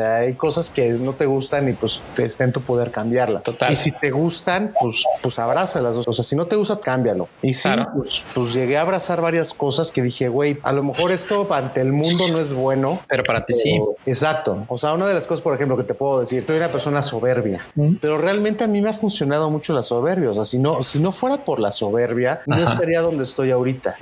sea, hay cosas que no te gustan y pues está en tu poder cambiarla. Total. Y si te gustan, pues, pues abraza las dos. O sea, si no te gusta, cámbialo. Y sí, pues, pues, llegué a abrazar varias cosas que dije, güey, a lo mejor esto ante el mundo no es bueno. Pero para ti sí. Exacto. O sea, una de las cosas, por ejemplo, que te puedo decir, soy una persona soberbia, mm. pero realmente a mí me ha funcionado mucho la soberbia. O sea, si no, si no fuera por la soberbia, no estaría donde estoy ahorita.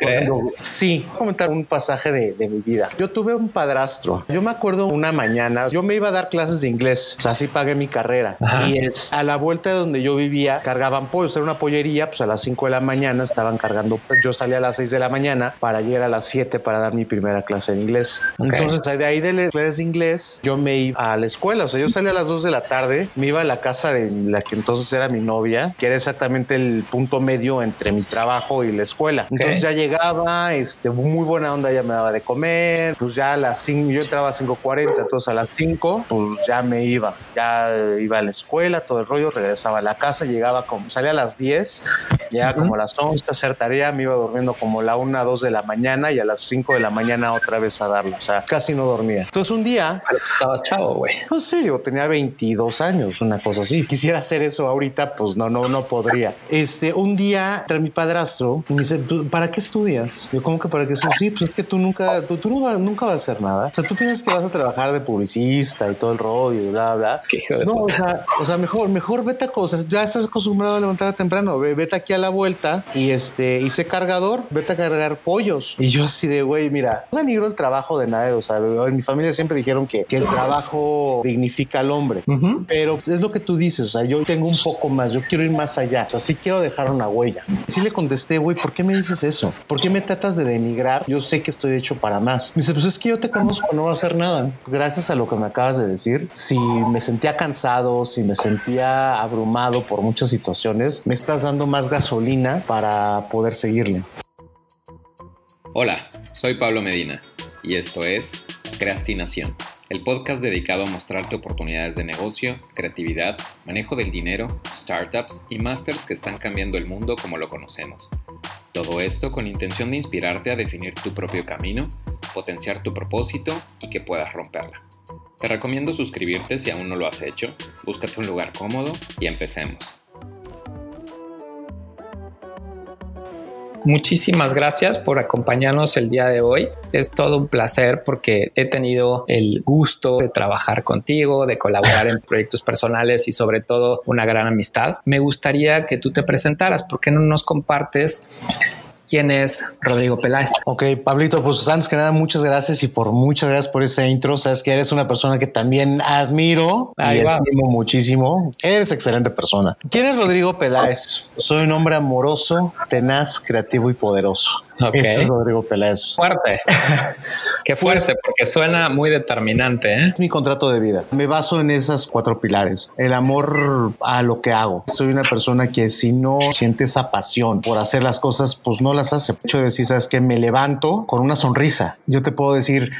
sí, voy a comentar un pasaje de, de mi vida. Yo tuve un padrastro. Yo me acuerdo una mañana, yo me iba a dar clases de inglés, o sea, así pagué mi carrera. Y es, a la vuelta de donde yo vivía, cargaban pollos, era una pollería, pues a las 5 de la mañana estaban cargando. Yo salía a las 6 de la mañana para llegar a las 7 para dar mi primera clase de inglés. Entonces, de ahí de las clases de inglés, yo me iba a la escuela, o sea, yo salía a las 2 de la tarde, me iba a la casa de la que entonces era mi novia, que era exactamente el punto medio entre mi trabajo y la escuela. Entonces ya llegaba, este, muy buena onda, ya me daba de comer, pues ya a las 5, yo entraba a 5.40, entonces a las 5, pues ya me iba, ya iba a la escuela, todo el rollo, regresaba a la casa, llegaba como, salía a las 10, llegaba como a las 11 a hacer tarea, me iba durmiendo como la 1, 2 de la mañana y a las 5 de la mañana otra vez a darlo, o sea, casi no dormía. Entonces un día... Pero estabas chavo, güey. No sé, yo tenía 22 años, una cosa así. Quisiera hacer eso ahorita, pues no, no, no podría. Este, un día, tras mi padrastro, me dice, ¿para qué estudias? Yo, como que para qué estudias? Sí, pues es que tú nunca, tú, tú nunca vas a hacer nada. O sea, tú piensas que vas a trabajar de publicista y todo el rollo y bla, bla. no, o sea, o sea, mejor, mejor vete a cosas. Ya estás acostumbrado a levantar temprano. Vete aquí a la vuelta y este, hice cargador, vete a cargar pollos. Y yo así de, güey, mira, no denigro el trabajo de nadie. O sea, en mi familia siempre dijeron que, que el trabajo dignifica al hombre. Pero es lo que tú dices. O sea, yo tengo un poco más. Yo quiero ir más allá. O sea, sí quiero dejar una huella. Sí le contesté, güey, ¿por qué me dices eso? ¿Por qué me tratas de denigrar? Yo sé que estoy hecho para más. Me dice, pues es que yo te conozco, no va a hacer nada. Gracias a lo que me acabas de decir, si me sentía cansado, si me sentía abrumado por muchas situaciones, me estás dando más para poder seguirle. Hola, soy Pablo Medina y esto es Creastinación, el podcast dedicado a mostrarte oportunidades de negocio, creatividad, manejo del dinero, startups y masters que están cambiando el mundo como lo conocemos. Todo esto con intención de inspirarte a definir tu propio camino, potenciar tu propósito y que puedas romperla. Te recomiendo suscribirte si aún no lo has hecho, búscate un lugar cómodo y empecemos. Muchísimas gracias por acompañarnos el día de hoy. Es todo un placer porque he tenido el gusto de trabajar contigo, de colaborar en proyectos personales y sobre todo una gran amistad. Me gustaría que tú te presentaras. ¿Por qué no nos compartes quién es Rodrigo Peláez. Ok, Pablito, pues antes que nada, muchas gracias y por muchas gracias por ese intro. Sabes que eres una persona que también admiro y admiro muchísimo. Eres excelente persona. ¿Quién es Rodrigo Peláez? Soy un hombre amoroso, tenaz, creativo y poderoso. Ok. es Rodrigo Peláez. Fuerte. Qué fuerte, porque suena muy determinante. ¿eh? Es mi contrato de vida. Me baso en esas cuatro pilares. El amor a lo que hago. Soy una persona que si no siente esa pasión por hacer las cosas, pues no las hace. El hecho de decir, sabes que me levanto con una sonrisa. Yo te puedo decir,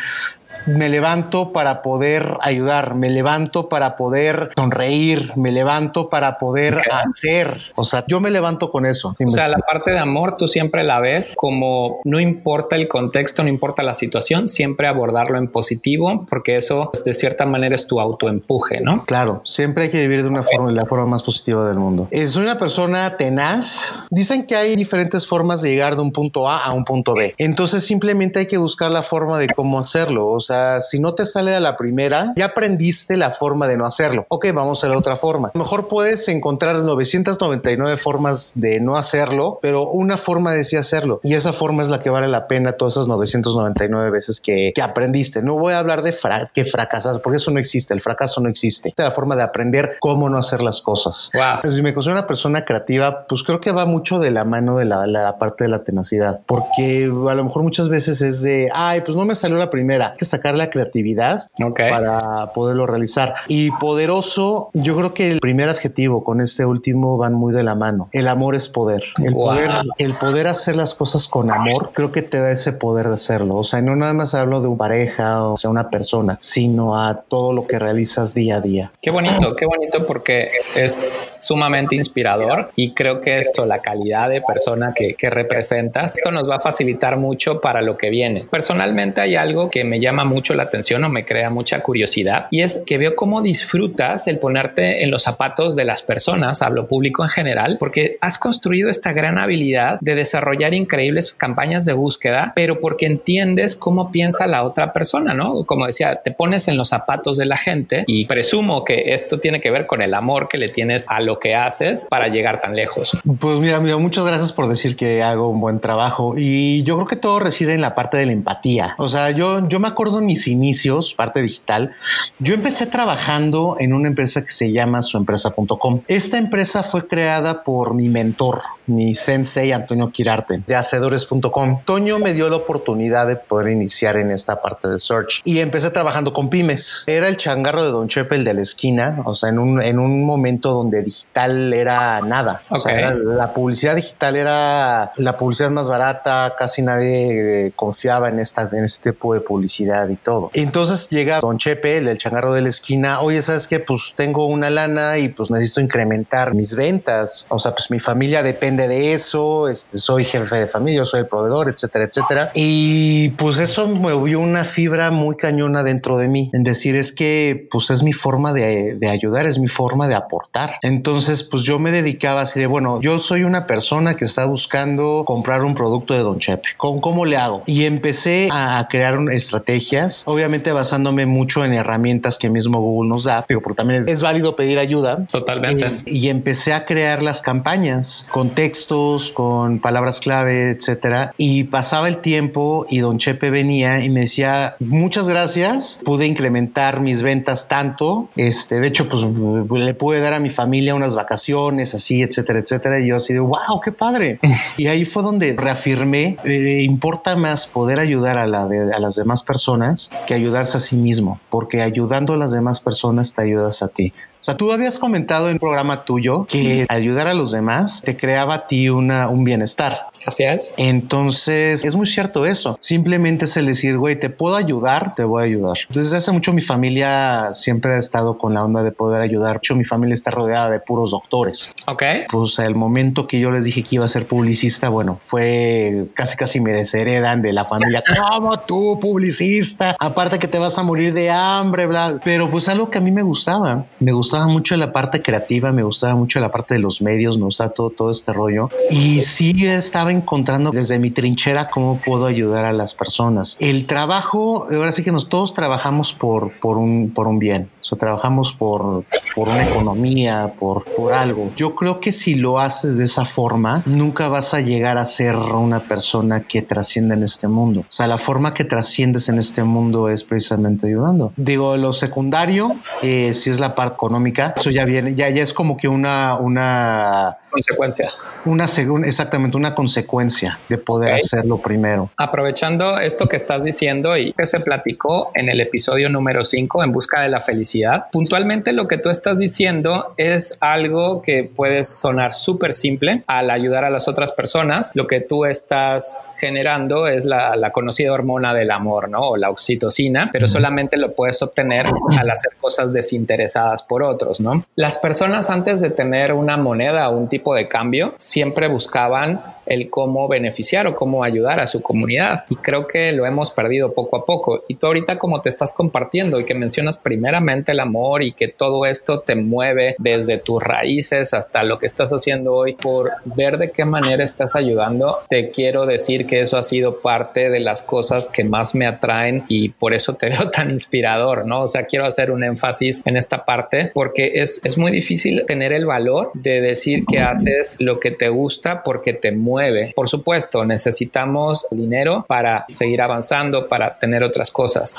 me levanto para poder ayudar, me levanto para poder sonreír, me levanto para poder hacer. O sea, yo me levanto con eso. o sea, la parte de amor tú siempre la ves como no importa el contexto, no importa la situación, siempre abordarlo en positivo, porque eso de cierta manera es tu autoempuje, ¿no? Claro, siempre hay que vivir de una forma, de la forma más positiva del mundo. Es una persona tenaz. Dicen que hay diferentes formas de llegar de un punto A a un punto B. Entonces simplemente hay que buscar la forma de cómo hacerlo. O sea, si no te sale a la primera, ya aprendiste la forma de no hacerlo. Ok, vamos a la otra forma. A lo mejor puedes encontrar 999 formas de no hacerlo, pero una forma de sí hacerlo. Y esa forma es la que vale la pena todas esas 999 veces que, aprendiste. No voy a hablar de que fracasas, porque eso no existe. El fracaso no existe. Es la forma de aprender cómo no hacer las cosas. Wow. Si me considero una persona creativa, pues creo que va mucho de la mano de la, la parte de la tenacidad, porque a lo mejor muchas veces es de, ay, pues no me salió la primera, hay que sacar la creatividad para poderlo realizar. Y poderoso, yo creo que el primer adjetivo con este último van muy de la mano. El amor es poder. El, poder, el poder hacer las cosas con amor, creo que te da ese poder de hacerlo. O sea, no nada más hablo de una pareja o sea, una persona, sino a todo lo que realizas día a día. Qué bonito, qué bonito porque es sumamente inspirador y creo que esto, la calidad de persona que, que representas, esto nos va a facilitar mucho para lo que viene. Personalmente hay algo que me llama mucho mucho la atención o me crea mucha curiosidad y es que veo cómo disfrutas el ponerte en los zapatos de las personas, hablo público en general, porque has construido esta gran habilidad de desarrollar increíbles campañas de búsqueda, pero porque entiendes cómo piensa la otra persona, ¿no? Como decía, te pones en los zapatos de la gente y presumo que esto tiene que ver con el amor que le tienes a lo que haces para llegar tan lejos. Pues mira, mira, muchas gracias por decir que hago un buen trabajo y yo creo que todo reside en la parte de la empatía. O sea, yo, yo me acuerdo mis inicios, parte digital, yo empecé trabajando en una empresa que se llama suempresa.com. Esta empresa fue creada por mi mentor, mi sensei Antonio Quirarte de hacedores.com. Toño me dio la oportunidad de poder iniciar en esta parte de search y empecé trabajando con pymes. Era el changarro de Don Chepe, el de la esquina, o sea, en un, en un momento donde digital era nada. O sea, la publicidad digital era la publicidad más barata, casi nadie eh, confiaba en esta en este tipo de publicidad y todo. Entonces llega Don Chepe, el del changarro de la esquina, oye, ¿sabes qué? Pues tengo una lana y pues necesito incrementar mis ventas. O sea, pues mi familia depende de eso, este, soy jefe de familia, soy el proveedor, etcétera, etcétera. Y pues eso movió una fibra muy cañona dentro de mí, en decir es que pues es mi forma de, de ayudar, es mi forma de aportar. Entonces, pues yo me dedicaba así de, bueno, yo soy una persona que está buscando comprar un producto de Don Chepe. ¿Cómo, cómo le hago? Y empecé a crear estrategias, obviamente basándome mucho en herramientas que mismo Google nos da, pero también es válido pedir ayuda. Totalmente. Eh, y empecé a crear las campañas con textos, con palabras clave, etcétera. Y pasaba el tiempo y Don Chepe venía y me decía, muchas gracias, pude incrementar mis ventas tanto. Este, de hecho, pues le pude dar a mi familia unas vacaciones, así, etcétera, etcétera. Y yo así de, wow, qué padre. y ahí fue donde reafirmé, eh, importa más poder ayudar a, la a las demás personas que ayudarse a sí mismo, porque ayudando a las demás personas te ayudas a ti. Sea, tú habías comentado en un programa tuyo que ayudar a los demás te creaba a ti una, un bienestar. Así es. Entonces, es muy cierto eso. Simplemente es el decir, güey, te puedo ayudar, te voy a ayudar. Desde hace mucho mi familia siempre ha estado con la onda de poder ayudar. Hecho, mi familia está rodeada de puros doctores. Ok. Pues el momento que yo les dije que iba a ser publicista, bueno, fue casi casi me desheredan de la familia. ¿Cómo tú, publicista? Aparte que te vas a morir de hambre, bla. Pero pues algo que a mí me gustaba. Me gustaba mucho la parte creativa, me gustaba mucho la parte de los medios, me gustaba todo, todo este rollo. Y sí estaba encontrando desde mi trinchera cómo puedo ayudar a las personas. El trabajo, ahora sí que nos todos trabajamos por, por, un, por un bien. O sea, trabajamos por, por una economía, por, por algo. Yo creo que si lo haces de esa forma, nunca vas a llegar a ser una persona que trascienda en este mundo. O sea, la forma que trasciendes en este mundo es precisamente ayudando. Digo, lo secundario, eh, si es la parte económica, eso ya viene, ya, ya es como que una, una consecuencia. Una segunda, exactamente, una consecuencia de poder hacerlo primero. Aprovechando esto que estás diciendo y que se platicó en el episodio número 5 en busca de la felicidad, puntualmente lo que tú estás diciendo es algo que puede sonar súper simple al ayudar a las otras personas. Lo que tú estás generando es la, la, conocida hormona del amor, ¿no? O la oxitocina, pero solamente lo puedes obtener al hacer cosas desinteresadas por otros, ¿no? Las personas antes de tener una moneda o un tipo de cambio siempre buscaban el cómo beneficiar o cómo ayudar a su comunidad. Y creo que lo hemos perdido poco a poco. Y tú ahorita como te estás compartiendo y que mencionas primeramente el amor y que todo esto te mueve desde tus raíces hasta lo que estás haciendo hoy por ver de qué manera estás ayudando, te quiero decir que eso ha sido parte de las cosas que más me atraen y por eso te veo tan inspirador, ¿no? O sea, quiero hacer un énfasis en esta parte porque es, es muy difícil tener el valor de decir que haces lo que te gusta porque te mueve. Por supuesto, necesitamos dinero para seguir avanzando, para tener otras cosas,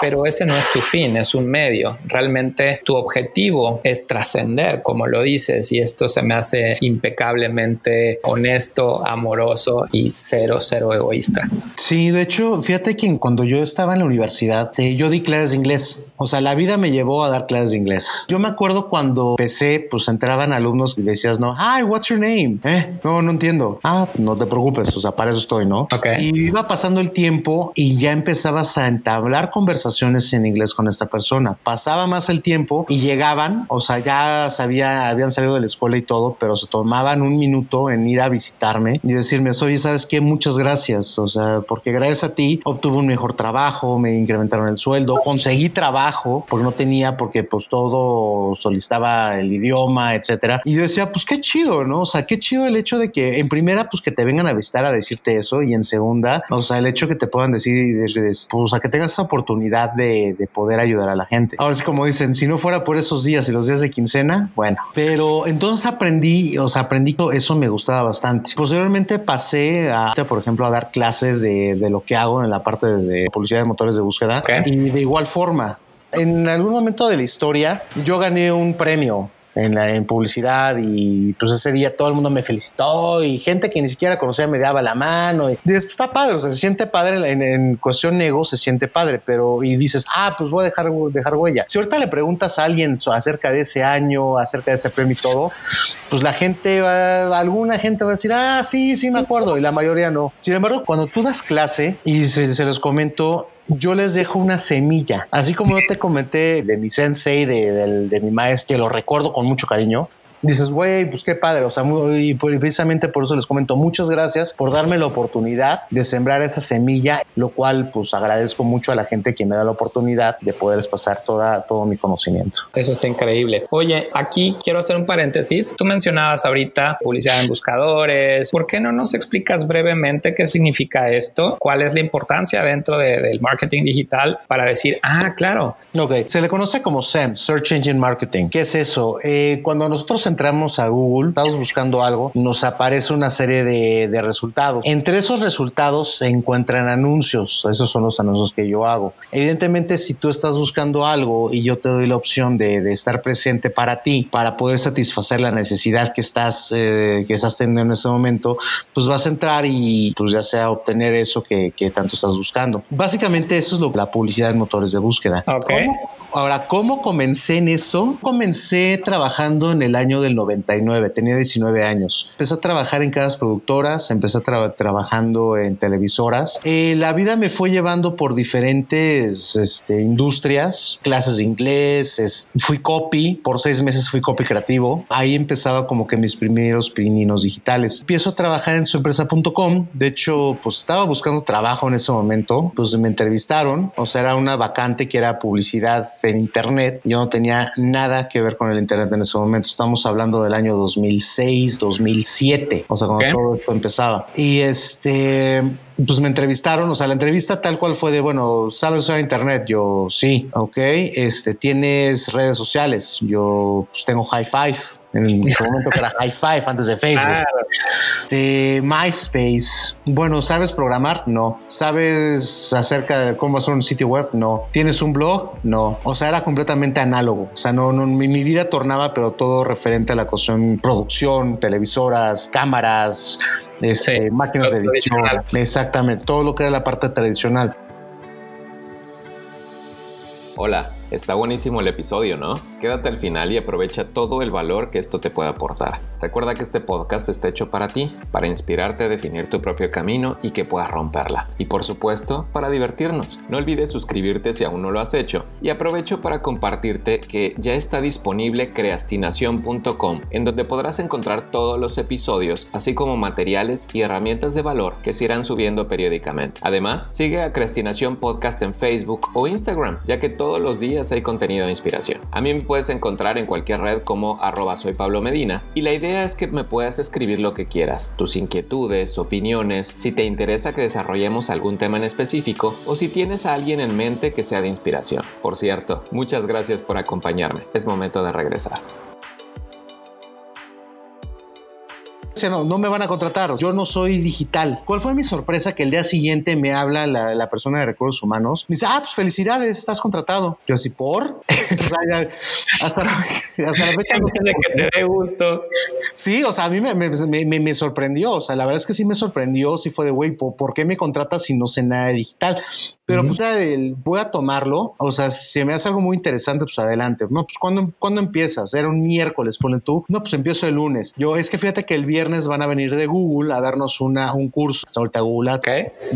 pero ese no es tu fin, es un medio. Realmente tu objetivo es trascender, como lo dices, y esto se me hace impecablemente honesto, amoroso y cero, cero egoísta. Sí, de hecho, fíjate que cuando yo estaba en la universidad, eh, yo di clases de inglés. O sea, la vida me llevó a dar clases de inglés. Yo me acuerdo cuando empecé, pues entraban alumnos y decías, no, hi, what's your name? Eh, no, no entiendo. Ah, ah, no te preocupes, o sea, para eso estoy, ¿no? Ok. Y iba pasando el tiempo y ya empezabas a entablar conversaciones en inglés con esta persona. Pasaba más el tiempo y llegaban, o sea, ya sabía, habían salido de la escuela y todo, pero se tomaban un minuto en ir a visitarme y decirme, oye, ¿sabes qué? Muchas gracias, o sea, porque gracias a ti obtuve un mejor trabajo, me incrementaron el sueldo, conseguí trabajo, porque no tenía, porque pues todo solicitaba el idioma, etcétera. Y yo decía, pues qué chido, ¿no? O sea, qué chido el hecho de que en primera, pues que te vengan a visitar a decirte eso y en segunda, o sea, el hecho que te puedan decir, pues, o sea, que tengas esa oportunidad de, de poder ayudar a la gente. Ahora sí, como dicen, si no fuera por esos días y los días de quincena, bueno, pero entonces aprendí, o sea, aprendí eso me gustaba bastante. Posteriormente pasé a, por ejemplo, a dar clases de, de lo que hago en la parte de, de publicidad de motores de búsqueda y de igual forma. En algún momento de la historia, yo gané un premio en, la, en publicidad y pues ese día todo el mundo me felicitó y gente que ni siquiera conocía me daba la mano y dices, pues está padre, o sea, se siente padre en, cuestión nego, se siente padre, pero y dices, ah, pues voy a dejar, dejar huella. Si ahorita le preguntas a alguien acerca de ese año, acerca de ese premio y todo, pues la gente va, alguna gente va a decir, ah, sí, sí me acuerdo, y la mayoría no. Sin embargo, cuando tú das clase y se, se los comento, yo les dejo una semilla. Así como yo te comenté de mi sensei, de, del- de mi maestro, que lo recuerdo con mucho cariño. Dices, güey, pues qué padre. O sea, y precisamente por eso les comento, muchas gracias por darme la oportunidad de sembrar esa semilla, lo cual pues agradezco mucho a la gente que me da la oportunidad de poderles pasar toda, todo mi conocimiento. Eso está increíble. Oye, aquí quiero hacer un paréntesis. Tú mencionabas ahorita publicidad en buscadores. ¿Por qué no nos explicas brevemente qué significa esto? ¿Cuál es la importancia dentro de- del marketing digital para decir, ah, claro, Ok, se le conoce como SEM, Search Engine Marketing. ¿Qué es eso? Eh, cuando nosotros entramos a Google, estamos buscando algo, nos aparece una serie de, de resultados. Entre esos resultados se encuentran anuncios. Esos son los anuncios que yo hago. Evidentemente, si tú estás buscando algo y yo te doy la opción de, de estar presente para ti, para poder satisfacer la necesidad que estás, eh, que estás teniendo en ese momento, pues vas a entrar y pues ya sea obtener eso que, que tanto estás buscando. Básicamente eso es lo la publicidad en motores de búsqueda. Ok. Ahora, ¿cómo comencé en esto? Comencé trabajando en el año del 99, tenía 19 años. Empecé a trabajar en casas productoras, empecé a tra- trabajando en televisoras. Eh, la vida me fue llevando por diferentes este, industrias, clases de inglés, fui copy, por seis meses fui copy creativo. Ahí empezaba como que mis primeros pininos digitales. Empiezo a trabajar en suempresa.com. De hecho, pues estaba buscando trabajo en ese momento. Pues me entrevistaron. O sea, era una vacante que era publicidad en internet. Yo no tenía nada que ver con el internet en ese momento. Estamos hablando del año 2006, 2007. O sea, cuando todo esto empezaba. Y este, pues me entrevistaron. O sea, la entrevista tal cual fue de, bueno, ¿sabes usar internet? Yo sí. Ok. Este, ¿tienes redes sociales? Yo pues tengo high five. En ese momento que era high five antes de Facebook de MySpace. Bueno, ¿sabes programar? No. ¿Sabes acerca de cómo hacer un sitio web? No. ¿Tienes un blog? No. O sea, era completamente análogo. O sea, no, no mi, mi vida tornaba, pero todo referente a la cuestión producción, televisoras, cámaras, este, Sí, máquinas de edición. Exactamente, todo lo que era la parte tradicional. Hola, está buenísimo el episodio, ¿no? Quédate al final y aprovecha todo el valor que esto te puede aportar. Recuerda que este podcast está hecho para ti, para inspirarte a definir tu propio camino y que puedas romperla. Y por supuesto, para divertirnos. No olvides suscribirte si aún no lo has hecho. Y aprovecho para compartirte que ya está disponible creastinación.com, en donde podrás encontrar todos los episodios, así como materiales y herramientas de valor que se irán subiendo periódicamente. Además, sigue a Creastinación Podcast en Facebook o Instagram, ya que todos los días hay contenido de inspiración. A mí me puedes encontrar en cualquier red como arroba Pablo Medina y la idea es que me puedas escribir lo que quieras, tus inquietudes, opiniones, si te interesa que desarrollemos algún tema en específico o si tienes a alguien en mente que sea de inspiración. Por cierto, muchas gracias por acompañarme. Es momento de regresar. No, no me van a contratar. Yo no soy digital. ¿Cuál fue mi sorpresa? Que el día siguiente me habla la, la persona de recursos humanos. Me dice, ah, pues felicidades, estás contratado. Yo así, ¿por? sea, ya, hasta, hasta la fecha no que te dé gusto. Sí, o sea, a mí me, me, me- me sorprendió. O sea, la verdad es que sí me sorprendió. Sí fue de, güey, ¿por, por qué me contratas si no sé nada de digital? Pero pues era del, voy a tomarlo. O sea, si me hace algo muy interesante, pues adelante. No, pues ¿cuándo, ¿cuándo empiezas? Era un miércoles, pone tú. No, pues empiezo el lunes. Yo, es que fíjate que el viernes viernes van a venir de Google a darnos una, un curso. Hasta ahorita Google. Ok.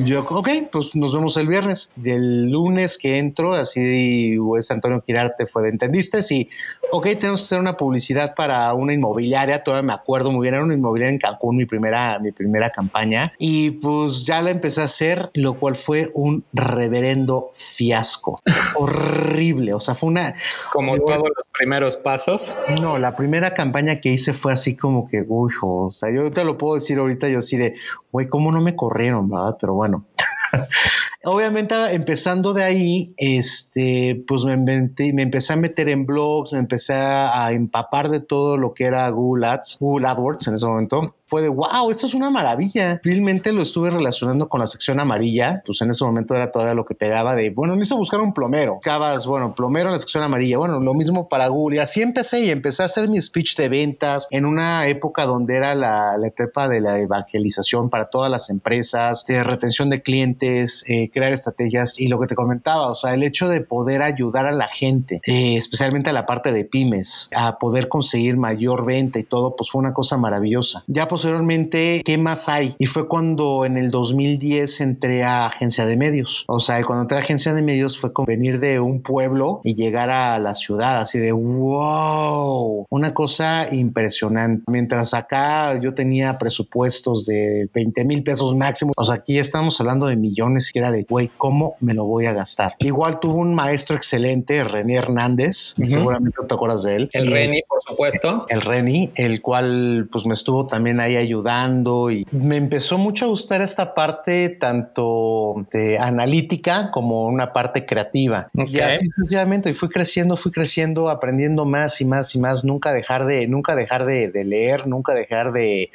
Yo, ok, pues nos vemos el viernes. Del lunes que entro, así, pues Antonio Quirarte fue de entendiste. Sí, ok, tenemos que hacer una publicidad para una inmobiliaria. Todavía me acuerdo muy bien, era una inmobiliaria en Cancún, mi primera, mi primera campaña. Y pues ya la empecé a hacer, lo cual fue un reverendo fiasco. Horrible. O sea, fue una. Como todos los primeros pasos. No, la primera campaña que hice fue así como que, uy, o sea, yo te lo puedo decir ahorita, yo sí de, güey, ¿cómo no me corrieron, verdad? Pero bueno. Obviamente, empezando de ahí, este, pues me, me empecé a meter en blogs, me empecé a empapar de todo lo que era Google Ads, Google AdWords en ese momento fue de wow, esto es una maravilla. Realmente lo estuve relacionando con la sección amarilla, pues en ese momento era todavía lo que pegaba de bueno, necesito buscar un plomero. Acabas, bueno, plomero en la sección amarilla. Bueno, lo mismo para Google. Y así empecé y empecé a hacer mi speech de ventas en una época donde era la, la etapa de la evangelización para todas las empresas, de retención de clientes, eh, crear estrategias y lo que te comentaba, o sea, el hecho de poder ayudar a la gente, eh, especialmente a la parte de pymes, a poder conseguir mayor venta y todo, pues fue una cosa maravillosa. Ya posteriormente, ¿qué más hay? Y fue cuando en el 2010 entré a agencia de medios. O sea, cuando entré a agencia de medios fue como venir de un pueblo y llegar a la ciudad, así de wow, una cosa impresionante. Mientras acá yo tenía presupuestos de 20 mil pesos máximo, o sea, aquí estamos hablando de millones y era de, güey, ¿cómo me lo voy a gastar? Igual tuvo un maestro excelente, René Hernández, seguramente te acuerdas de él. El Reni, por supuesto. El, el Reni, el cual pues me estuvo también ahí ayudando y me empezó mucho a gustar esta parte tanto de analítica como una parte creativa. Y así sucesivamente y fui creciendo, fui creciendo, aprendiendo más y más y más, nunca dejar de, nunca dejar de, de leer, nunca dejar de,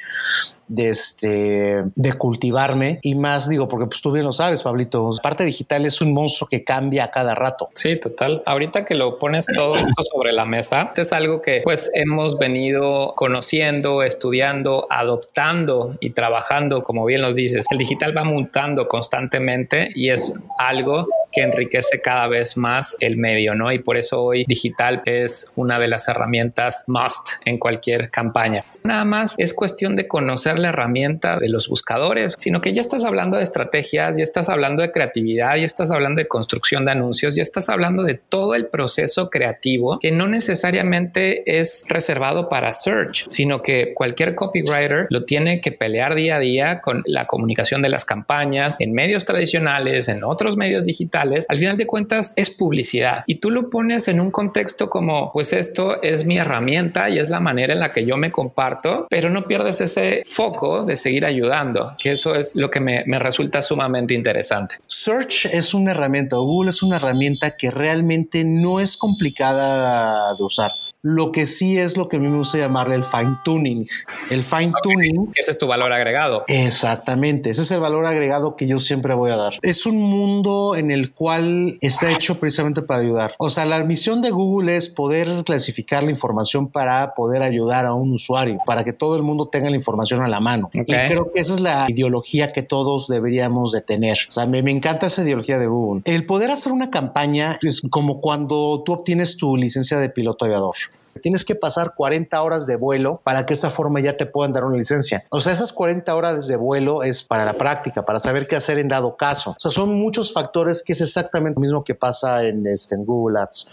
de, este, de cultivarme y más digo, porque pues tú bien lo sabes, Pablito, parte digital es un monstruo que cambia a cada rato. Sí, total. Ahorita que lo pones todo esto sobre la mesa, es algo que pues hemos venido conociendo, estudiando, adoptando y trabajando, como bien nos dices. El digital va mutando constantemente y es algo que enriquece cada vez más el medio, ¿no? Y por eso hoy digital es una de las herramientas must en cualquier campaña. Nada más es cuestión de conocer la herramienta de los buscadores, sino que ya estás hablando de estrategias, ya estás hablando de creatividad, ya estás hablando de construcción de anuncios, ya estás hablando de todo el proceso creativo que no necesariamente es reservado para search, sino que cualquier copywriter lo tiene que pelear día a día con la comunicación de las campañas en medios tradicionales, en otros medios digitales. Al final de cuentas es publicidad y tú lo pones en un contexto como pues esto es mi herramienta y es la manera en la que yo me comparto, pero no pierdes ese foco de seguir ayudando, que eso es lo que me, me resulta sumamente interesante. Search es una herramienta, Google es una herramienta que realmente no es complicada de usar. Lo que sí es lo que a mí me gusta llamarle el fine tuning. El fine tuning. Ese es tu valor agregado. Exactamente. Ese es el valor agregado que yo siempre voy a dar. Es un mundo en el cual está hecho precisamente para ayudar. O sea, la misión de Google es poder clasificar la información para poder ayudar a un usuario, para que todo el mundo tenga la información a la mano. Y creo que esa es la ideología que todos deberíamos de tener. O sea, me, me encanta esa ideología de Google. El poder hacer una campaña es como cuando tú obtienes tu licencia de piloto aviador. Tienes que pasar 40 horas de vuelo para que esa forma ya te puedan dar una licencia. O sea, esas 40 horas de vuelo es para la práctica, para saber qué hacer en dado caso. O sea, son muchos factores que es exactamente lo mismo que pasa en, este, en Google Ads.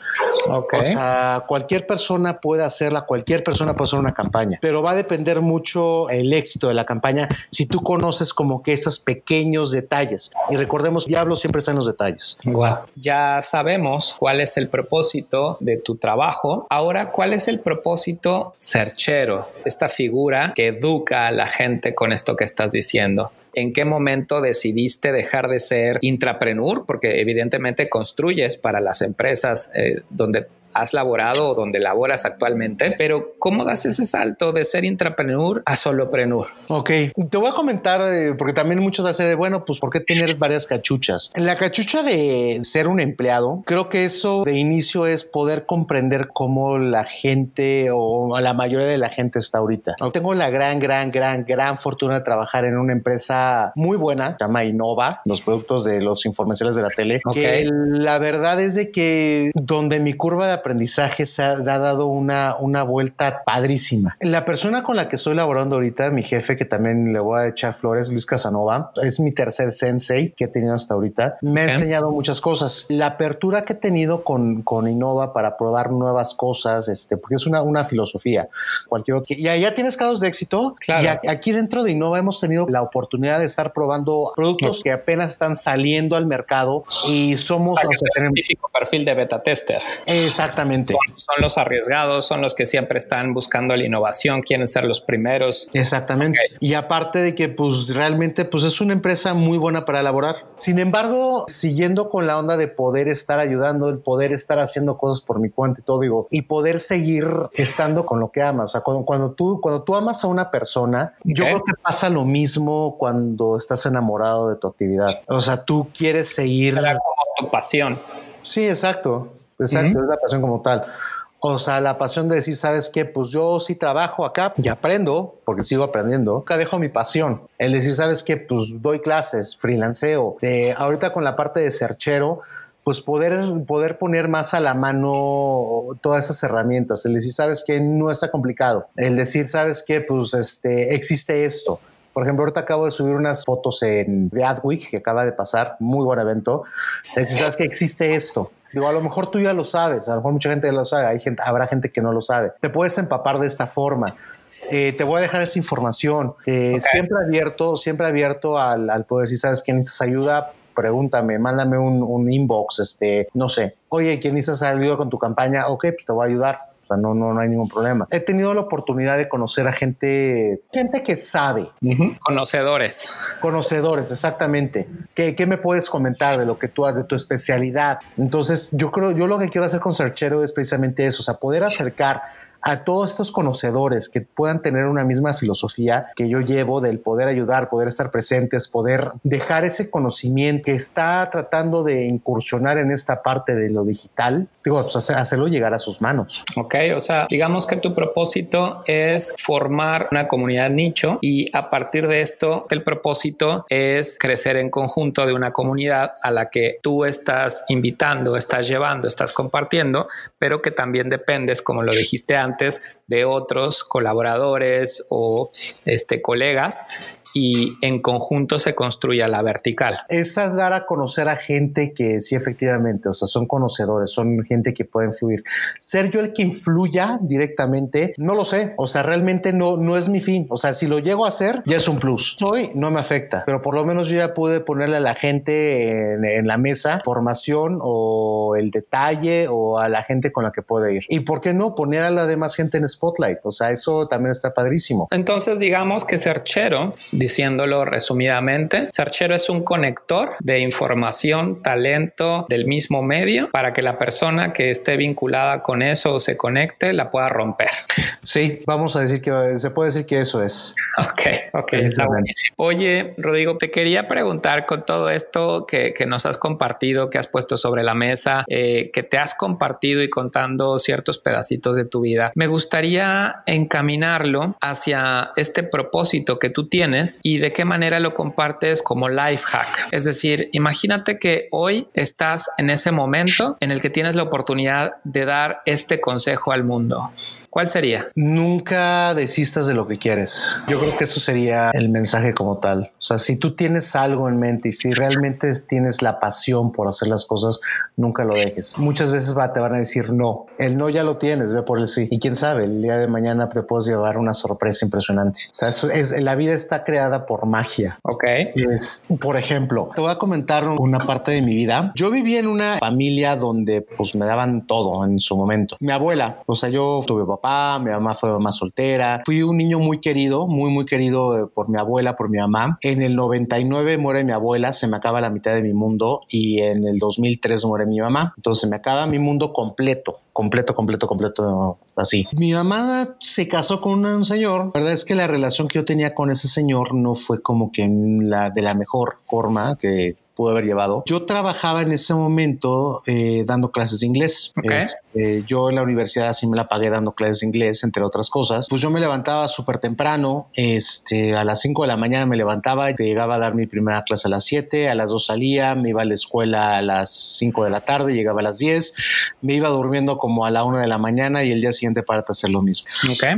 Okay. O sea, cualquier persona puede hacerla, cualquier persona puede hacer una campaña, pero va a depender mucho el éxito de la campaña si tú conoces como que esos pequeños detalles. Y recordemos, diablo siempre está en los detalles. Wow. Ya sabemos cuál es el propósito de tu trabajo. Ahora, ¿cuál es el propósito serchero? Esta figura que educa a la gente con esto que estás diciendo. ¿En qué momento decidiste dejar de ser intrapreneur? Porque evidentemente construyes para las empresas eh, donde has laborado o donde laboras actualmente, pero ¿cómo das ese salto de ser intrapreneur a solopreneur? Ok, te voy a comentar, eh, porque también muchos va a ser de, bueno, pues ¿por qué tener varias cachuchas? La cachucha de ser un empleado, creo que eso de inicio es poder comprender cómo la gente o la mayoría de la gente está ahorita. Tengo la gran, gran, gran, gran fortuna de trabajar en una empresa muy buena, se llama Innova, los productos de los informáticos de la tele, Ok. que la verdad es de que donde mi curva de aprendizaje se ha, dado una, una vuelta padrísima. La persona con la que estoy laborando ahorita, mi jefe, que también le voy a echar flores, Luis Casanova, es mi tercer sensei que he tenido hasta ahorita. Me ha enseñado muchas cosas. La apertura que he tenido con, con Innova para probar nuevas cosas, este, porque es una, una filosofía. Cualquier otro. Y ya tienes casos de éxito. Claro. Y aquí dentro de Innova hemos tenido la oportunidad de estar probando productos que apenas están saliendo al mercado y somos el típico perfil de beta tester. Exactamente. Son, los arriesgados, son los que siempre están buscando la innovación, quieren ser los primeros. Exactamente. Y aparte de que pues realmente pues es una empresa muy buena para elaborar. Sin embargo, siguiendo con la onda de poder estar ayudando, el poder estar haciendo cosas por mi cuenta y todo, digo, y poder seguir estando con lo que amas. O sea, cuando, cuando tú, cuando tú amas a una persona, yo creo que pasa lo mismo cuando estás enamorado de tu actividad. O sea, tú quieres seguir. como tu pasión. Sí, exacto. Exacto, es la pasión como tal. O sea, la pasión de decir, ¿sabes qué? Pues yo sí trabajo acá y aprendo, porque sigo aprendiendo. Nunca dejo mi pasión. El decir, ¿sabes qué? Pues doy clases, freelanceo. Eh, ahorita con la parte de serchero, pues poder, poder poner más a la mano todas esas herramientas. El decir, ¿sabes qué? No está complicado. El decir, ¿sabes qué? Pues este, existe esto. Por ejemplo, ahorita acabo de subir unas fotos en The Adweek que acaba de pasar, muy buen evento. Es decir, ¿sabes que existe esto? Digo, a lo mejor tú ya lo sabes, a lo mejor mucha gente ya lo sabe, hay gente, habrá gente que no lo sabe. Te puedes empapar de esta forma. Eh, te voy a dejar esa información. Eh, siempre abierto, siempre abierto al, al, poder, si sabes que necesitas ayuda, pregúntame, mándame un, un, inbox, este, no sé. Oye, ¿quién necesitas ayuda con tu campaña? Ok, pues te voy a ayudar o sea, no, no, no hay ningún problema. He tenido la oportunidad de conocer a gente, gente que sabe. Conocedores. Conocedores, exactamente. ¿Qué, ¿Qué, me puedes comentar de lo que tú haces, de tu especialidad? Entonces, yo creo, yo lo que quiero hacer con Searchero es precisamente eso, o sea, poder acercar a todos estos conocedores que puedan tener una misma filosofía que yo llevo del poder ayudar, poder estar presentes, poder dejar ese conocimiento que está tratando de incursionar en esta parte de lo digital, digo, pues hacerlo llegar a sus manos. Ok, o sea, digamos que tu propósito es formar una comunidad nicho y a partir de esto, el propósito es crecer en conjunto de una comunidad a la que tú estás invitando, estás llevando, estás compartiendo, pero que también dependes, como lo dijiste antes, de otros colaboradores o este, colegas y en conjunto se construya la vertical. Es dar a conocer a gente que sí, efectivamente, o sea, son conocedores, son gente que puede influir. Ser yo el que influya directamente, no lo sé, o sea, realmente no, no es mi fin, o sea, si lo llego a hacer, ya es un plus. Soy, no me afecta, pero por lo menos yo ya pude ponerle a la gente en, en la mesa formación o el detalle o a la gente con la que puede ir. Y por qué no poner a la demás gente en spotlight, o sea, eso también está padrísimo. Entonces, digamos que ser chero diciéndolo resumidamente. Sarchero es un conector de información, talento del mismo medio para que la persona que esté vinculada con eso o se conecte la pueda romper. Sí, vamos a decir que se puede decir que eso es. Ok, ok, está buenísimo. Oye, Rodrigo, te quería preguntar con todo esto que, nos has compartido, que has puesto sobre la mesa, eh, que te has compartido y contando ciertos pedacitos de tu vida, me gustaría encaminarlo hacia este propósito que tú tienes y de qué manera lo compartes como life hack. Es decir, imagínate que hoy estás en ese momento en el que tienes la oportunidad de dar este consejo al mundo. ¿Cuál sería? Nunca desistas de lo que quieres. Yo creo que eso sería el mensaje como tal. O sea, si tú tienes algo en mente y si realmente tienes la pasión por hacer las cosas, nunca lo dejes. Muchas veces va, te van a decir no. El no ya lo tienes, ve por el sí. Y quién sabe, el día de mañana te puedes llevar una sorpresa impresionante. O sea, eso es, la vida está creada por magia. Ok. Es, por ejemplo, te voy a comentar una parte de mi vida. Yo viví en una familia donde pues me daban todo en su momento. Mi abuela, o sea, yo tuve papá, mi mamá fue mamá soltera. Fui un niño muy querido, muy, muy querido eh, por mi abuela, por mi mamá. En el 99 muere mi abuela, se me acaba la mitad de mi mundo y en el 2003 muere mi mamá. Entonces se me acaba mi mundo completo completo, completo, completo, así. Mi mamá se casó con un señor. La verdad es que la relación que yo tenía con ese señor no fue como que la de la mejor forma que pudo haber llevado. Yo trabajaba en ese momento eh, dando clases de inglés. Este, yo en la universidad sí me la pagué dando clases de inglés, entre otras cosas. Pues yo me levantaba súper temprano, este, a las 5 de la mañana me levantaba y llegaba a dar mi primera clase a las 7, a las 2 salía, me iba a la escuela a las 5 de la tarde, llegaba a las 10, me iba durmiendo como a la 1 de la mañana y el día siguiente para hacer lo mismo.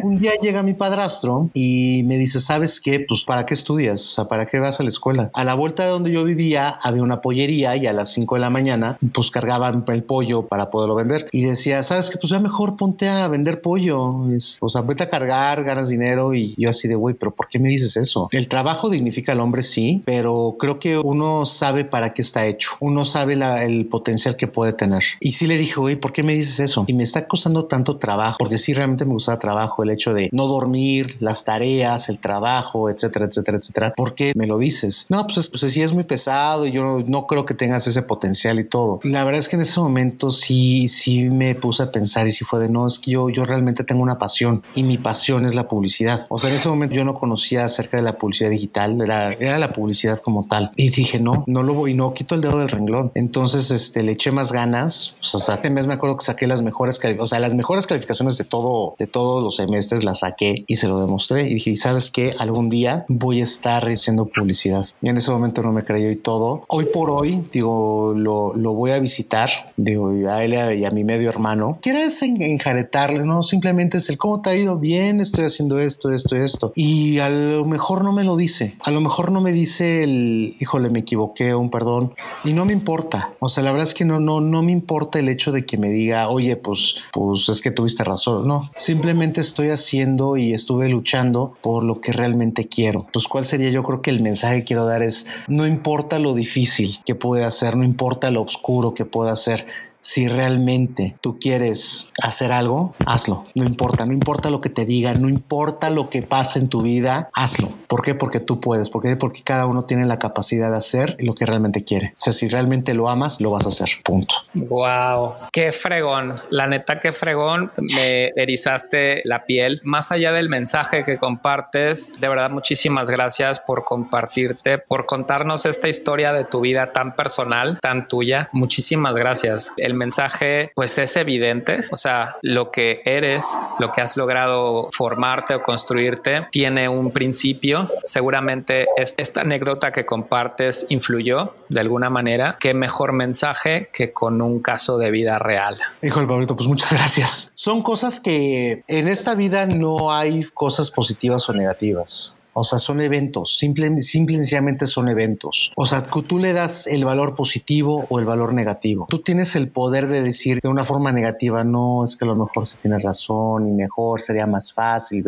Un día llega mi padrastro y me dice, ¿sabes qué? Pues ¿para qué estudias? O sea, ¿para qué vas a la escuela? A la vuelta de donde yo vivía había una pollería y a las 5 de la mañana pues cargaban el pollo para poderlo vender y decía, ¿sabes qué? Pues ya mejor ponte a vender pollo. Es, o sea, vete a cargar, ganas dinero y yo así de, güey, pero ¿por qué me dices eso? El trabajo dignifica al hombre, sí, pero creo que uno sabe para qué está hecho. Uno sabe el potencial que puede tener. Y sí le dije, güey, ¿por qué me dices eso? Y me está costando tanto trabajo, porque sí realmente me gusta trabajo, el hecho de no dormir, las tareas, el trabajo, etcétera, etcétera, etcétera. ¿Por qué me lo dices? No, pues, pues sí es muy pesado y yo no, creo que tengas ese potencial y todo. La verdad es que en ese momento sí, sí me puse a pensar y sí fue de no, es que yo, yo realmente tengo una pasión y mi pasión es la publicidad. O sea, en ese momento yo no conocía acerca de la publicidad digital, era, era la publicidad como tal. Y dije, no, no lo voy, no quito el dedo del renglón. Entonces, este, le eché más ganas. O sea, este mes me acuerdo que saqué las mejores, o sea, las mejores calificaciones de todo, de todos los semestres las saqué y se lo demostré. Y dije, ¿sabes qué? Algún día voy a estar haciendo publicidad. Y en ese momento no me creyó y todo. Hoy por hoy, digo, lo, lo voy a visitar, digo, a él y a mi medio hermano. ¿Quieres enjaretarle? No, simplemente es el cómo te ha ido bien, estoy haciendo esto, esto, esto. Y a lo mejor no me lo dice. A lo mejor no me dice el, híjole, me equivoqué, un perdón. Y no me importa. O sea, la verdad es que no, no, no me importa el hecho de que me diga, oye, pues, pues es que tuviste razón. No, simplemente estoy haciendo y estuve luchando por lo que realmente quiero. Pues, ¿cuál sería? Yo creo que el mensaje que quiero dar es, no importa lo difícil que puede hacer, no importa lo oscuro que pueda hacer, si realmente tú quieres hacer algo, hazlo. No importa, no importa lo que te digan, no importa lo que pase en tu vida, hazlo. ¿Por qué? Porque tú puedes. ¿Por qué? Porque cada uno tiene la capacidad de hacer lo que realmente quiere. O sea, si realmente lo amas, lo vas a hacer. Punto. Wow, qué fregón. La neta, qué fregón. Me erizaste la piel. Más allá del mensaje que compartes, de verdad, muchísimas gracias por compartirte, por contarnos esta historia de tu vida tan personal, tan tuya. Muchísimas gracias el mensaje pues es evidente, o sea, lo que eres, lo que has logrado formarte o construirte tiene un principio. Seguramente esta anécdota que compartes influyó de alguna manera. Qué mejor mensaje que con un caso de vida real. Híjole, Pablito, pues muchas gracias. Son cosas que en esta vida no hay cosas positivas o negativas. O sea, son eventos, simple, sencillamente son eventos. O sea, tú le das el valor positivo o el valor negativo. Tú tienes el poder de decir de una forma negativa, no, es que a lo mejor se tiene razón y mejor sería más fácil.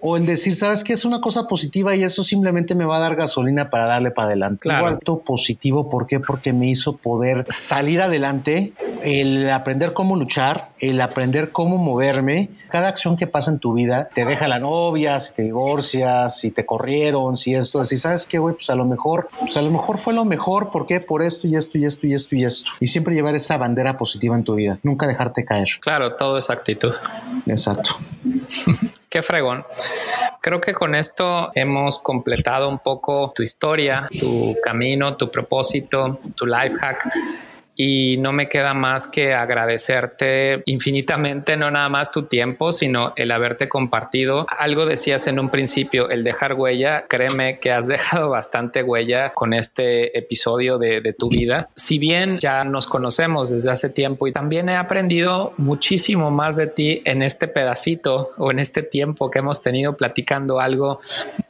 O el decir, sabes que es una cosa positiva y eso simplemente me va a dar gasolina para darle para adelante. Claro. positivo, ¿por qué? Porque me hizo poder salir adelante, el aprender cómo luchar, el aprender cómo moverme. Cada acción que pasa en tu vida te deja la novia, si te divorcias, si te corrieron, si esto, así, ¿sabes qué, güey? Pues a lo mejor, pues a lo mejor fue lo mejor, ¿por qué? Por esto y esto y esto y esto y esto. Y siempre llevar esa bandera positiva en tu vida, nunca dejarte caer. Claro, todo es actitud. Exacto. Qué fregón. Creo que con esto hemos completado un poco tu historia, tu camino, tu propósito, tu life hack y no me queda más que agradecerte infinitamente, no nada más tu tiempo, sino el haberte compartido. Algo decías en un principio, el dejar huella, créeme que has dejado bastante huella con este episodio de, de tu vida. Si bien ya nos conocemos desde hace tiempo y también he aprendido muchísimo más de ti en este pedacito o en este tiempo que hemos tenido platicando algo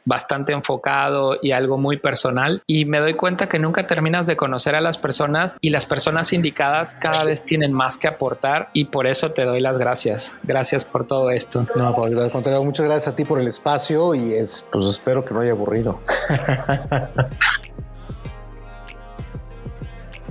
bastante enfocado y algo muy personal y me doy cuenta que nunca terminas de conocer a las personas y las personas indicadas cada vez tienen más que aportar y por eso te doy las gracias. Gracias por todo esto. No, por el contrario, muchas gracias a ti por el espacio y es, pues espero que no haya aburrido.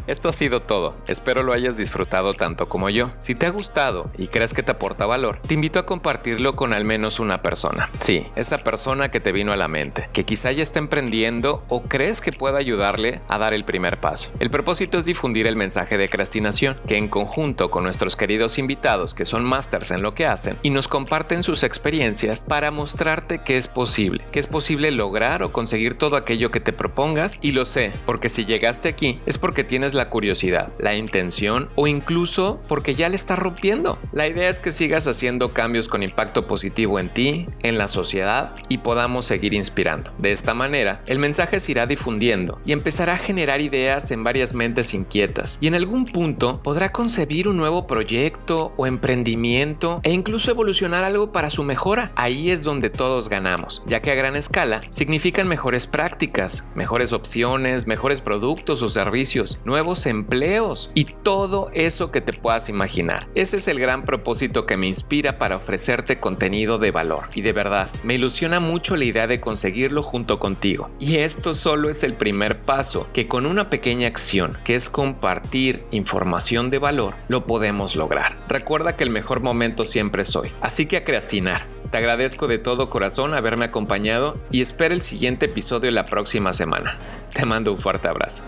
Esto ha sido todo, espero lo hayas disfrutado tanto como yo. Si te ha gustado y crees que te aporta valor, te invito a compartirlo con al menos una persona. Sí, esa persona que te vino a la mente, que quizá ya está emprendiendo o crees que pueda ayudarle a dar el primer paso. El propósito es difundir el mensaje de crastinación, que en conjunto con nuestros queridos invitados que son másters en lo que hacen y nos comparten sus experiencias para mostrarte que es posible, que es posible lograr o conseguir todo aquello que te propongas y lo sé, porque si llegaste aquí es porque tienes la curiosidad, la intención o incluso porque ya le estás rompiendo. La idea es que sigas haciendo cambios con impacto positivo en ti, en la sociedad y podamos seguir inspirando. De esta manera, el mensaje se irá difundiendo y empezará a generar ideas en varias mentes inquietas y en algún punto podrá concebir un nuevo proyecto o emprendimiento e incluso evolucionar algo para su mejora. Ahí es donde todos ganamos, ya que a gran escala significan mejores prácticas, mejores opciones, mejores productos o servicios, nuevos empleos y todo eso que te puedas imaginar. Ese es el gran propósito que me inspira para ofrecerte contenido de valor. Y de verdad, me ilusiona mucho la idea de conseguirlo junto contigo. Y esto solo es el primer paso, que con una pequeña acción, que es compartir información de valor, lo podemos lograr. Recuerda que el mejor momento siempre es hoy. Así que a creastinar. Te agradezco de todo corazón haberme acompañado y espero el siguiente episodio la próxima semana. Te mando un fuerte abrazo.